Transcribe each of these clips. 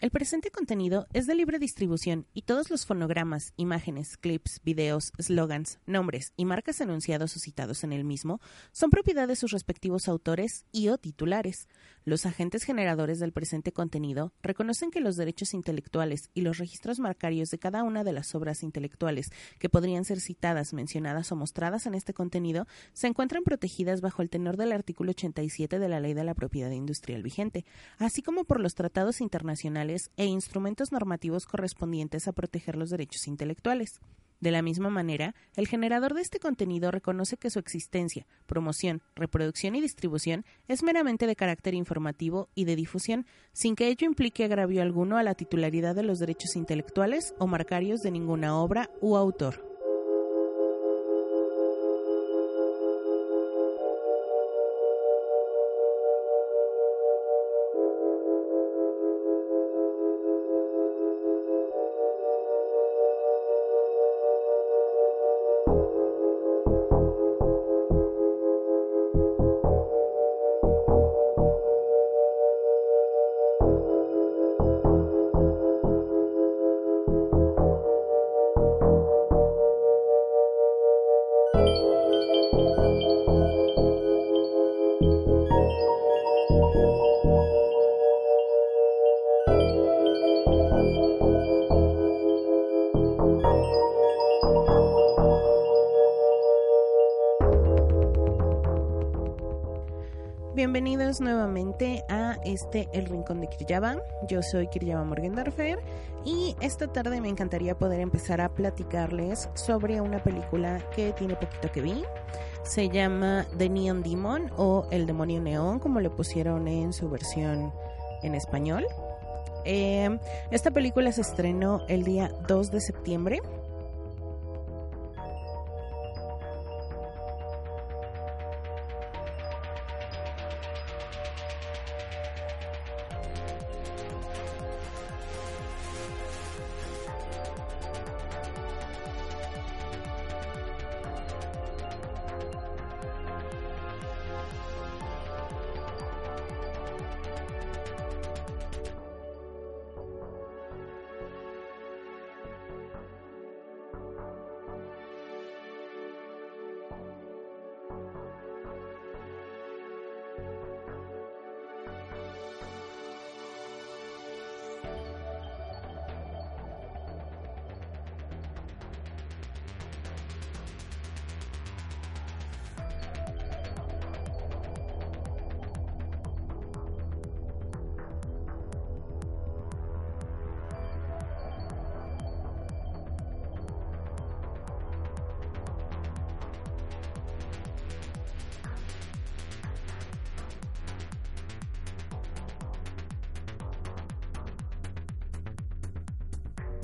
El presente contenido es de libre distribución y todos los fonogramas, imágenes, clips, videos, slogans, nombres y marcas enunciados o citados en el mismo son propiedad de sus respectivos autores y o titulares. Los agentes generadores del presente contenido reconocen que los derechos intelectuales y los registros marcarios de cada una de las obras intelectuales que podrían ser citadas, mencionadas o mostradas en este contenido se encuentran protegidas bajo el tenor del artículo 87 de la Ley de la Propiedad Industrial vigente, así como por los tratados internacionales e instrumentos normativos correspondientes a proteger los derechos intelectuales. De la misma manera, el generador de este contenido reconoce que su existencia, promoción, reproducción y distribución es meramente de carácter informativo y de difusión, sin que ello implique agravio alguno a la titularidad de los derechos intelectuales o marcarios de ninguna obra u autor. Nuevamente a este El Rincón de Kiryaba. Yo soy Kiryaba Morgendorfer y esta tarde me encantaría poder empezar a platicarles sobre una película que tiene poquito que vi. Se llama The Neon Demon o El Demonio Neón, como le pusieron en su versión en español. Eh, esta película se estrenó el día 2 de septiembre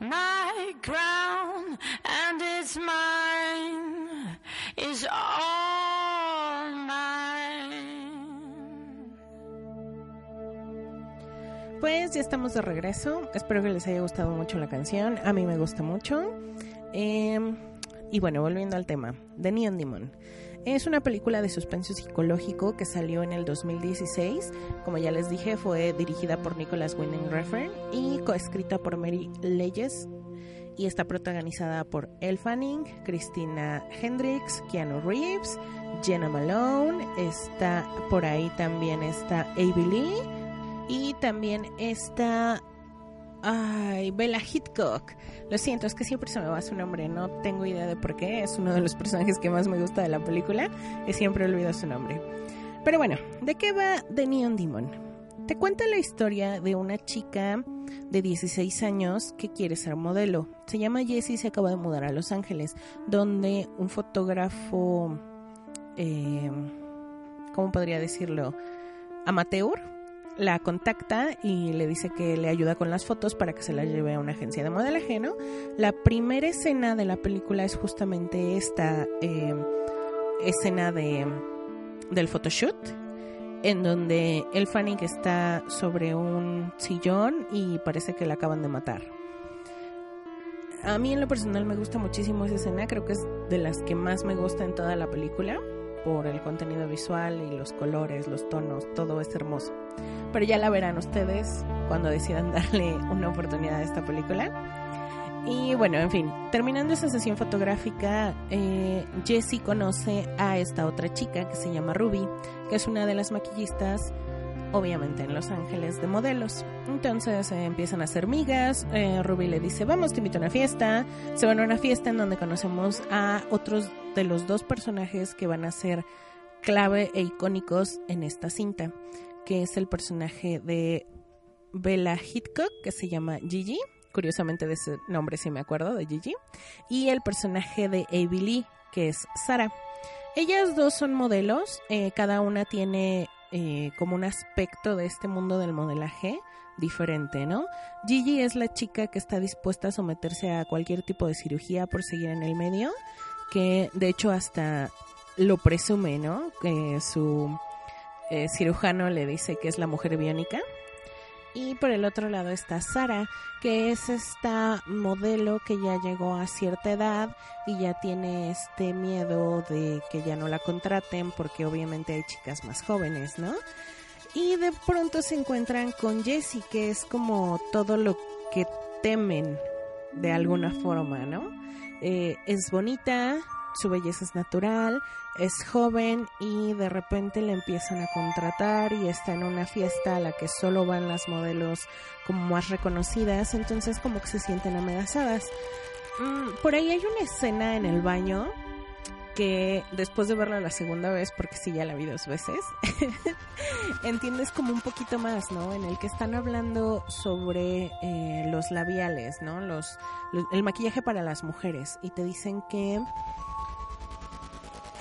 my ground and it's mine is all mine. Pues ya estamos de regreso. Espero que les haya gustado mucho la canción. A mí me gusta mucho. Eh, y bueno, volviendo al tema, The Neon Demon. Es una película de suspenso psicológico que salió en el 2016. Como ya les dije, fue dirigida por Nicholas Winding Refn y coescrita por Mary Leyes. Y está protagonizada por Elle Fanning, Christina Hendricks, Keanu Reeves, Jenna Malone, está por ahí también está Avi Lee. Y también está Ay, Bella Hitchcock. Lo siento, es que siempre se me va su nombre. No tengo idea de por qué. Es uno de los personajes que más me gusta de la película y siempre olvido su nombre. Pero bueno, ¿de qué va The Neon Demon? Te cuenta la historia de una chica de 16 años que quiere ser modelo. Se llama Jessie y se acaba de mudar a Los Ángeles, donde un fotógrafo, eh, ¿cómo podría decirlo? Amateur, la contacta y le dice que le ayuda con las fotos para que se las lleve a una agencia de modelaje, ¿no? La primera escena de la película es justamente esta eh, escena de, del photoshoot, en donde el Fanning está sobre un sillón y parece que la acaban de matar. A mí en lo personal me gusta muchísimo esa escena, creo que es de las que más me gusta en toda la película por el contenido visual y los colores, los tonos, todo es hermoso. Pero ya la verán ustedes cuando decidan darle una oportunidad a esta película. Y bueno, en fin, terminando esa sesión fotográfica, eh, Jessie conoce a esta otra chica que se llama Ruby, que es una de las maquillistas, obviamente en Los Ángeles, de modelos. Entonces eh, empiezan a ser migas, eh, Ruby le dice, vamos, te invito a una fiesta. Se van a una fiesta en donde conocemos a otros de los dos personajes que van a ser clave e icónicos en esta cinta, que es el personaje de Bella Hitchcock, que se llama Gigi, curiosamente de ese nombre sí me acuerdo, de Gigi, y el personaje de Avi Lee, que es Sara. Ellas dos son modelos, eh, cada una tiene eh, como un aspecto de este mundo del modelaje diferente, ¿no? Gigi es la chica que está dispuesta a someterse a cualquier tipo de cirugía por seguir en el medio, que de hecho hasta lo presume, ¿no? Que su eh, cirujano le dice que es la mujer biónica. Y por el otro lado está Sara, que es esta modelo que ya llegó a cierta edad y ya tiene este miedo de que ya no la contraten porque obviamente hay chicas más jóvenes, ¿no? Y de pronto se encuentran con Jessie, que es como todo lo que temen de alguna forma, ¿no? Eh, es bonita, su belleza es natural, es joven y de repente le empiezan a contratar y está en una fiesta a la que solo van las modelos como más reconocidas, entonces como que se sienten amenazadas. Mm, por ahí hay una escena en el baño que después de verla la segunda vez, porque sí ya la vi dos veces, entiendes como un poquito más, ¿no? En el que están hablando sobre eh, los labiales, ¿no? Los, los, el maquillaje para las mujeres y te dicen que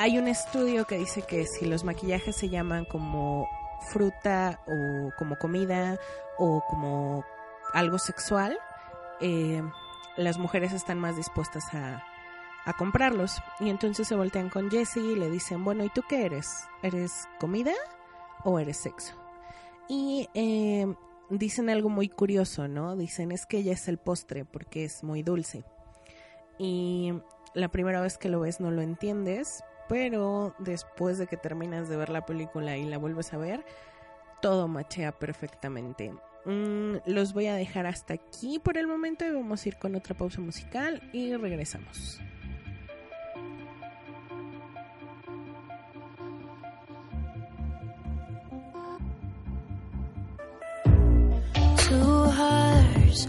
hay un estudio que dice que si los maquillajes se llaman como fruta o como comida o como algo sexual, eh, las mujeres están más dispuestas a, comprarlos. Y entonces se voltean con Jessie y le dicen, bueno, ¿y tú qué eres? ¿Eres comida o eres sexo? Y eh, dicen algo muy curioso, ¿no? Dicen es que ella es el postre porque es muy dulce. Y la primera vez que lo ves no lo entiendes, pero después de que terminas de ver la película y la vuelves a ver, todo machea perfectamente. Mm, los voy a dejar hasta aquí por el momento y vamos a ir con otra pausa musical y regresamos. Two hearts,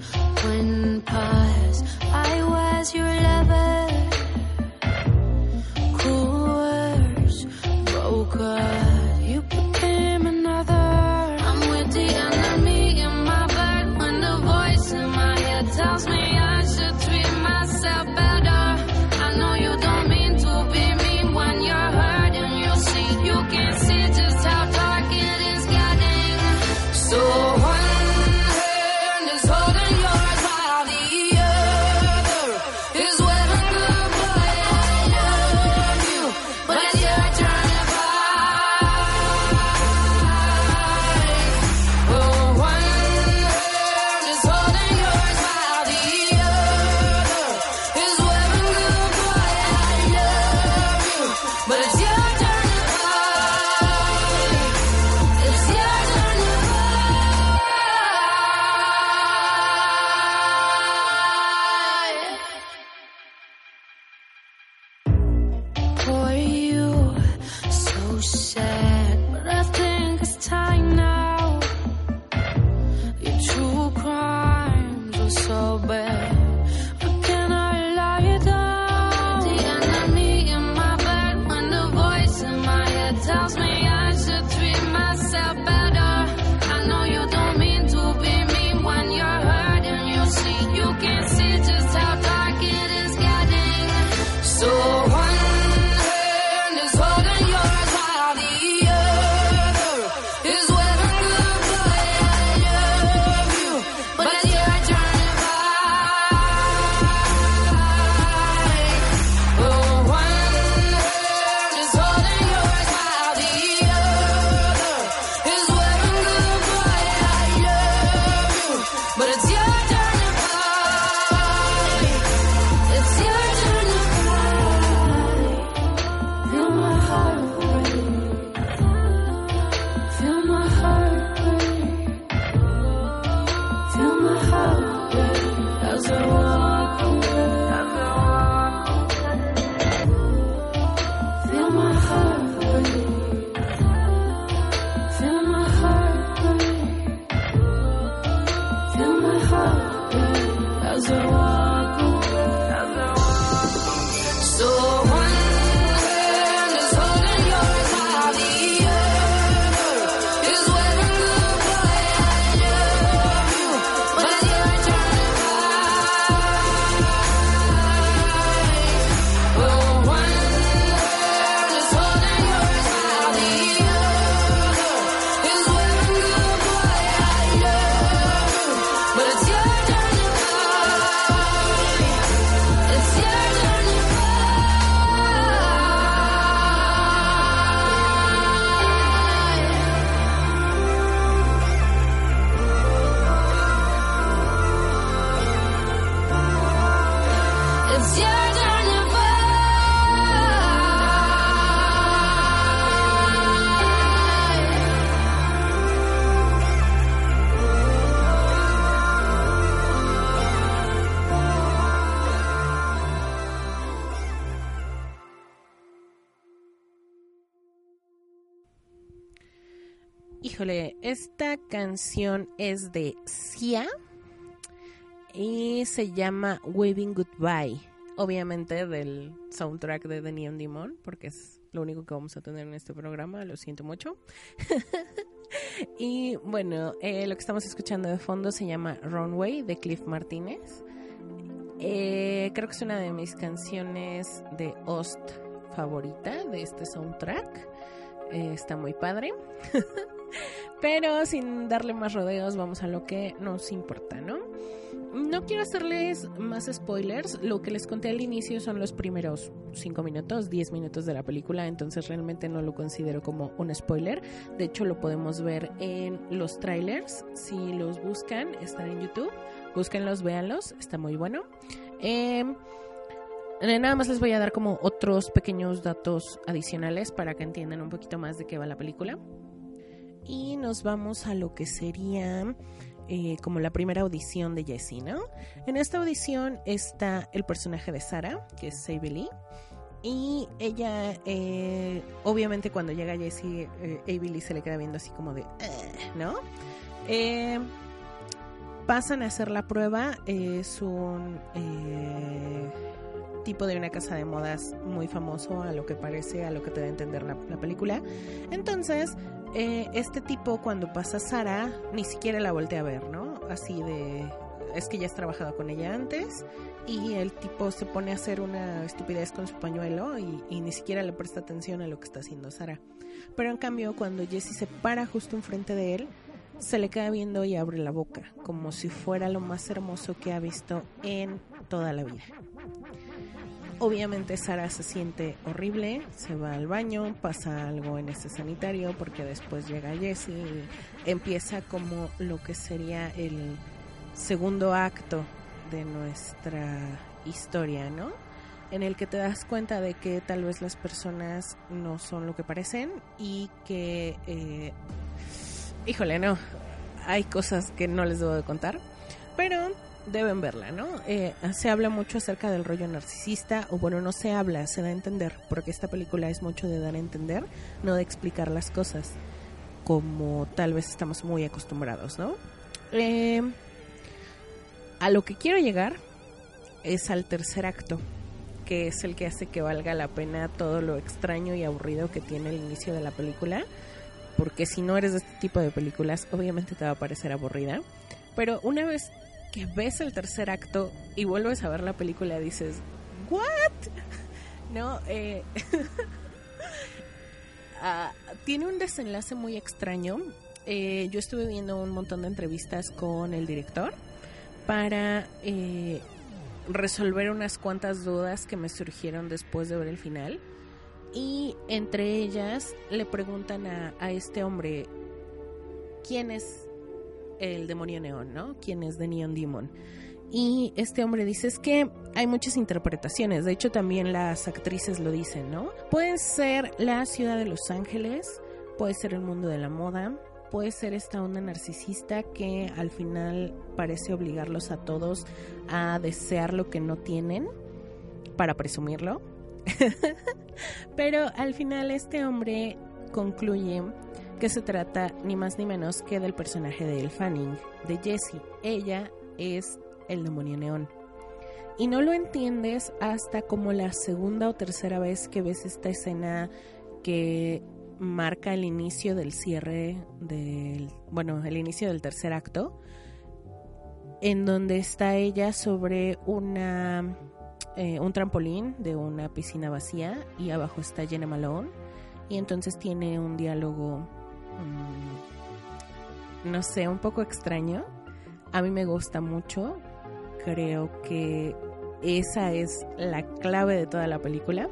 esta canción es de Sia y se llama Waving Goodbye. Obviamente del soundtrack de The Neon Demon, porque es lo único que vamos a tener en este programa, lo siento mucho. y bueno, eh, lo que estamos escuchando de fondo se llama Runway de Cliff Martínez. Eh, creo que es una de mis canciones de Ost favorita de este soundtrack. Eh, está muy padre. Pero sin darle más rodeos, vamos a lo que nos importa, ¿no? No quiero hacerles más spoilers. Lo que les conté al inicio son los primeros 5 minutos, 10 minutos de la película, entonces realmente no lo considero como un spoiler. De hecho, lo podemos ver en los trailers. Si los buscan, están en YouTube. Búsquenlos, véanlos, está muy bueno. Em, eh, nada más les voy a dar como otros pequeños datos adicionales para que entiendan un poquito más de qué va la película. Y nos vamos a lo que sería eh, como la primera audición de Jessie, ¿no? En esta audición está el personaje de Sara, que es Lee. Y ella, eh, obviamente cuando llega Jessie, eh, se le queda viendo así como de, "Eh", ¿no? Eh, pasan a hacer la prueba. Es un eh, tipo de una casa de modas muy famoso, a lo que parece, a lo que te da a entender la, la película. Entonces, eh, este tipo cuando pasa Sara, ni siquiera la voltea a ver, ¿no? Así de... Es que ya has trabajado con ella antes y el tipo se pone a hacer una estupidez con su pañuelo y, y ni siquiera le presta atención a lo que está haciendo Sara. Pero en cambio, cuando Jesse se para justo enfrente de él, se le queda viendo y abre la boca, como si fuera lo más hermoso que ha visto en toda la vida. Obviamente Sara se siente horrible, se va al baño, pasa algo en ese sanitario porque después llega Jesse y empieza como lo que sería el segundo acto de nuestra historia, ¿no? En el que te das cuenta de que tal vez las personas no son lo que parecen y que, eh, híjole, no, hay cosas que no les debo de contar, pero deben verla, ¿no? Eh, se habla mucho acerca del rollo narcisista, o bueno, no se habla, se da a entender, porque esta película es mucho de dar a entender, no de explicar las cosas, como tal vez estamos muy acostumbrados, ¿no? Eh, a lo que quiero llegar es al tercer acto, que es el que hace que valga la pena todo lo extraño y aburrido que tiene el inicio de la película, porque si no eres de este tipo de películas, obviamente te va a parecer aburrida. Pero una vez que ves el tercer acto y vuelves a ver la película, dices, ¿what? No, eh, ah, tiene un desenlace muy extraño. Eh, yo estuve viendo un montón de entrevistas con el director para eh, resolver unas cuantas dudas que me surgieron después de ver el final. Y entre ellas le preguntan a, a este hombre, ¿quién es el demonio neón, ¿no? ¿Quién es The Neon Demon? Y este hombre dice, es que hay muchas interpretaciones, de hecho también las actrices lo dicen, ¿no? Puede ser la ciudad de Los Ángeles, puede ser el mundo de la moda, puede ser esta onda narcisista que al final parece obligarlos a todos a desear lo que no tienen para presumirlo. Pero al final este hombre concluye que se trata ni más ni menos que del personaje de Elle Fanning, de Jessie. Ella es el demonio neón. Y no lo entiendes hasta como la segunda o tercera vez que ves esta escena que marca el inicio del cierre del, bueno, el inicio del tercer acto, en donde está ella sobre una eh, un trampolín de una piscina vacía y abajo está Jenna Malone y entonces tiene un diálogo no sé, un poco extraño. A mí me gusta mucho. Creo que esa es la clave de toda la película.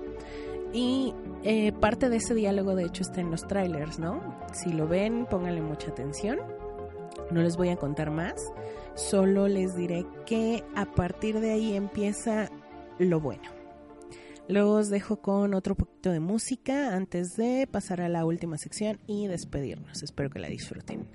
Y eh, parte de ese diálogo, de hecho, está en los trailers, ¿no? Si lo ven, pónganle mucha atención. No les voy a contar más. Solo les diré que a partir de ahí empieza lo bueno. Luego os dejo con otro poquito de música antes de pasar a la última sección y despedirnos. Espero que la disfruten.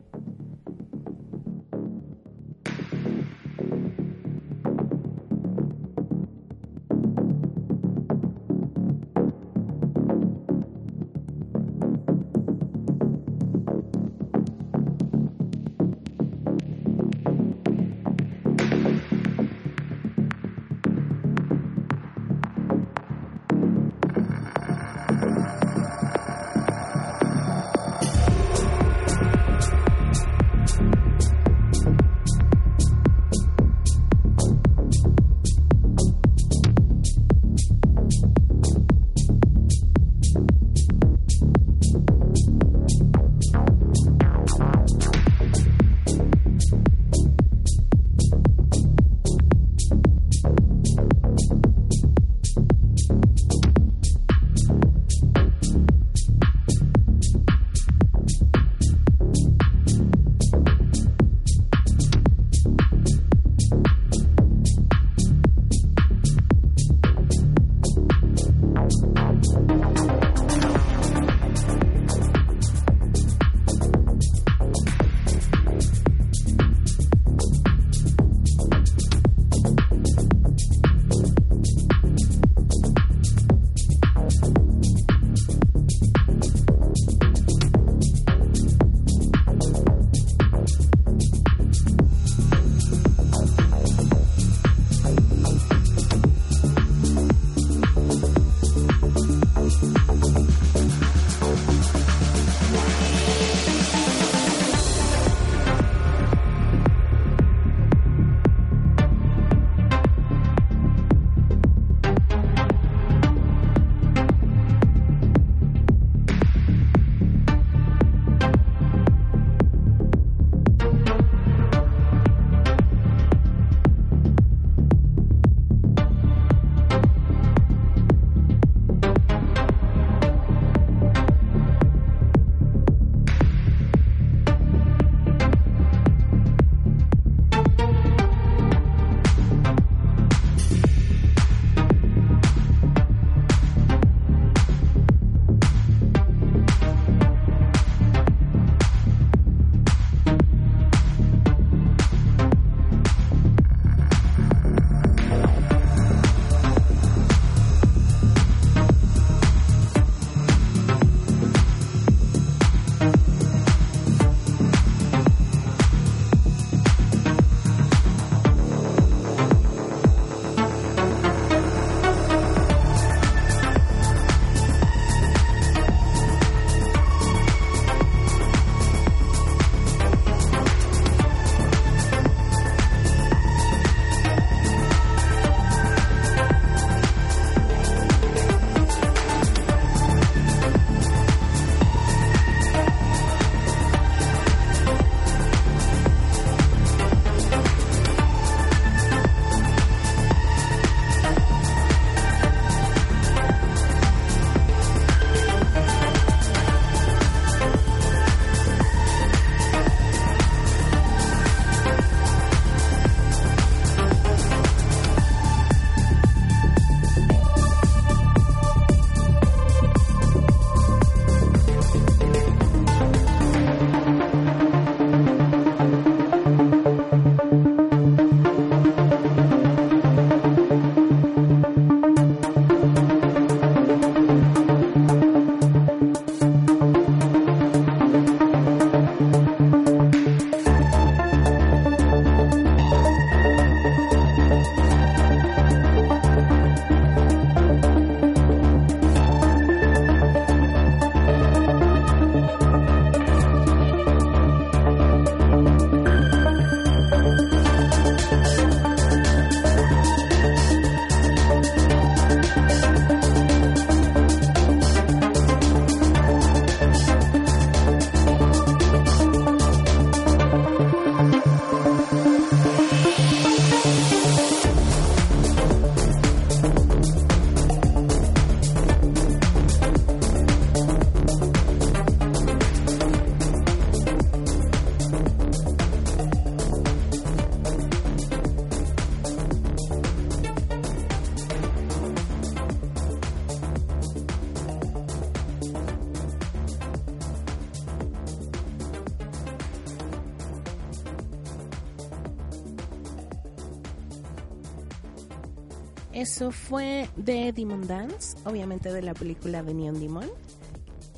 Eso fue de Demon Dance, obviamente de la película de Neon Demon.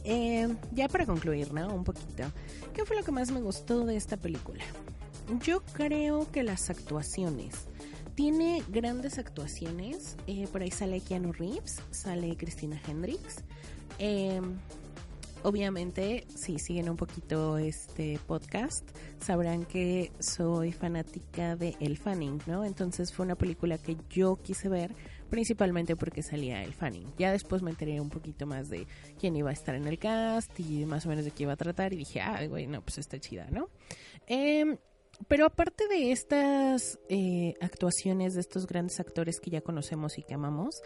Eh, ya para concluir, ¿no? Un poquito. ¿Qué fue lo que más me gustó de esta película? Yo creo que las actuaciones. Tiene grandes actuaciones. Eh, por ahí sale Keanu Reeves, sale Christina Hendricks. Eh, obviamente, si siguen un poquito este podcast, sabrán que soy fanática de El Fanning, ¿no? Entonces fue una película que yo quise ver principalmente porque salía El Fanning. Ya después me enteré un poquito más de quién iba a estar en el cast y más o menos de qué iba a tratar y dije, ah, güey, no, pues está chida, ¿no? Eh, pero aparte de estas eh, actuaciones de estos grandes actores que ya conocemos y que amamos,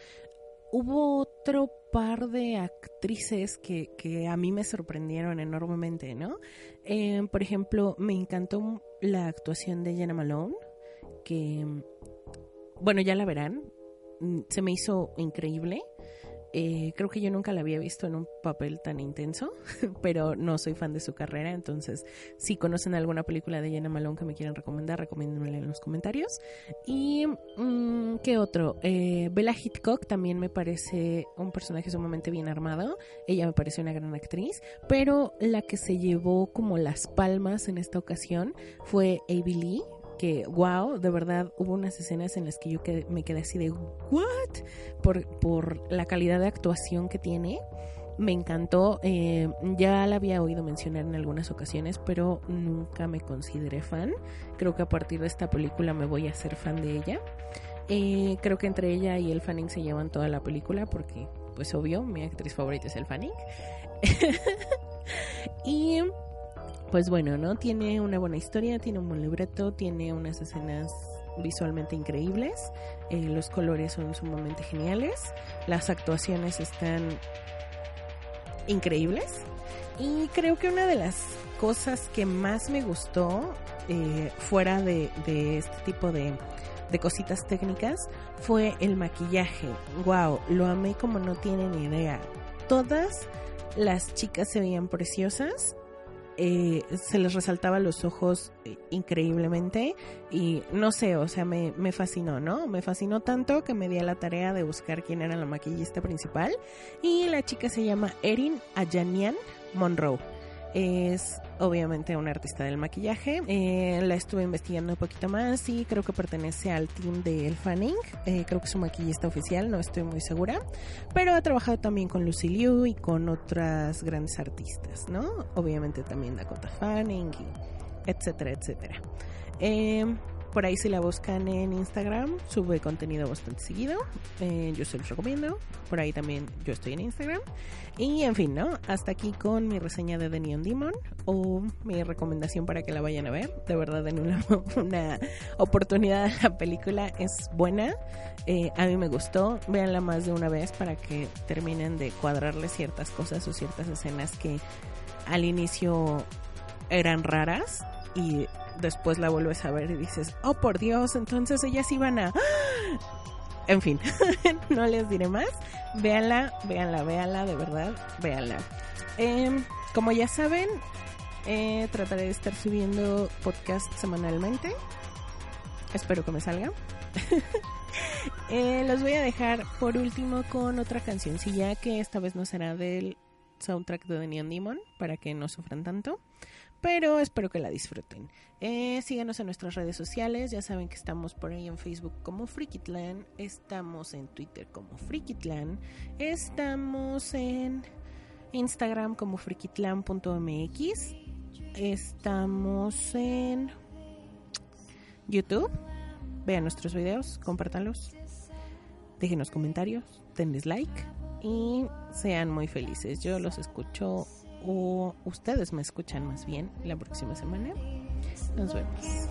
hubo otro par de actrices que, que a mí me sorprendieron enormemente, ¿no? Eh, por ejemplo, me encantó la actuación de Jenna Malone, que, bueno, ya la verán, mm, se me hizo increíble. Eh, creo que yo nunca la había visto en un papel tan intenso, pero no soy fan de su carrera, entonces si conocen alguna película de Jenna Malone que me quieran recomendar, recomiéndenmela en los comentarios. Y mm, qué otro, eh, Bella Hitchcock también me parece un personaje sumamente bien armado, ella me parece una gran actriz, pero la que se llevó como las palmas en esta ocasión fue Avi Lee, que wow, de verdad hubo unas escenas en las que yo me quedé así de what por, por la calidad de actuación que tiene. Me encantó, eh, ya la había oído mencionar en algunas ocasiones, pero nunca me consideré fan. Creo que a partir de esta película me voy a ser fan de ella. Eh, creo que entre ella y el Fanning se llevan toda la película porque, pues obvio, mi actriz favorita es el Fanning. y pues bueno, ¿no? Tiene una buena historia, tiene un buen libreto, tiene unas escenas visualmente increíbles, eh, los colores son sumamente geniales, las actuaciones están increíbles y creo que una de las cosas que más me gustó eh, fuera de, este tipo de, de cositas técnicas fue el maquillaje. Wow, lo amé como no tienen idea. Todas las chicas se veían preciosas eh, se les resaltaba los ojos eh, increíblemente y no sé, o sea, me, me fascinó, ¿no? Me fascinó tanto que me di a la tarea de buscar quién era la maquillista principal y la chica se llama Erin Ayanian Monroe. Es obviamente una artista del maquillaje. Eh, la estuve investigando un poquito más y creo que pertenece al team de El Fanning. Eh, creo que es su maquillista oficial, no estoy muy segura. Pero ha trabajado también con Lucy Liu y con otras grandes artistas, ¿no? Obviamente también Dakota Fanning, y etcétera, etcétera. Eh, por ahí si la buscan en Instagram, sube contenido bastante seguido. Eh, yo se los recomiendo. Por ahí también yo estoy en Instagram. Y en fin, ¿no? Hasta aquí con mi reseña de The Neon Demon o mi recomendación para que la vayan a ver. De verdad, den una, una oportunidad la película. Es buena. Eh, a mí me gustó. Véanla más de una vez para que terminen de cuadrarle ciertas cosas o ciertas escenas que al inicio eran raras y después la vuelves a ver y dices, oh por Dios, entonces ellas iban a... En fin, no les diré más. Véanla, véanla, véanla, de verdad, véanla. Eh, como ya saben, eh, trataré de estar subiendo podcast semanalmente. Espero que me salga. eh, los voy a dejar por último con otra cancioncilla que esta vez no será del soundtrack de Neon Demon para que no sufran tanto pero espero que la disfruten. Eh, síganos en nuestras redes sociales, ya saben que estamos por ahí en Facebook como Frikitlan, estamos en Twitter como Frikitlan, estamos en Instagram como frikitlan.mx, estamos en YouTube, vean nuestros videos, compártanlos, déjenos comentarios, denles like y sean muy felices. Yo los escucho o ustedes me escuchan más bien la próxima semana. Nos vemos.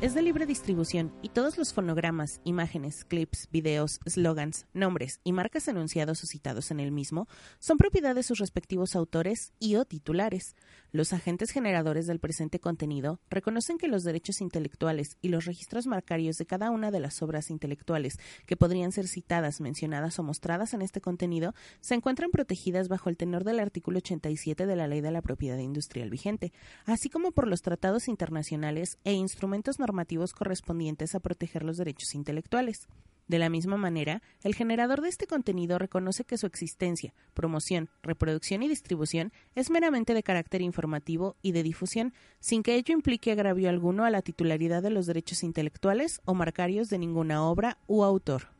Es de libre distribución y todos los fonogramas, imágenes, clips, videos, slogans, nombres y marcas enunciados o citados en el mismo son propiedad de sus respectivos autores y o titulares. Los agentes generadores del presente contenido reconocen que los derechos intelectuales y los registros marcarios de cada una de las obras intelectuales que podrían ser citadas, mencionadas o mostradas en este contenido se encuentran protegidas bajo el tenor del artículo 87 de la Ley de la Propiedad Industrial vigente, así como por los tratados internacionales e instrumentos normativos correspondientes a proteger los derechos intelectuales. De la misma manera, el generador de este contenido reconoce que su existencia, promoción, reproducción y distribución es meramente de carácter informativo y de difusión, sin que ello implique agravio alguno a la titularidad de los derechos intelectuales o marcarios de ninguna obra u autor.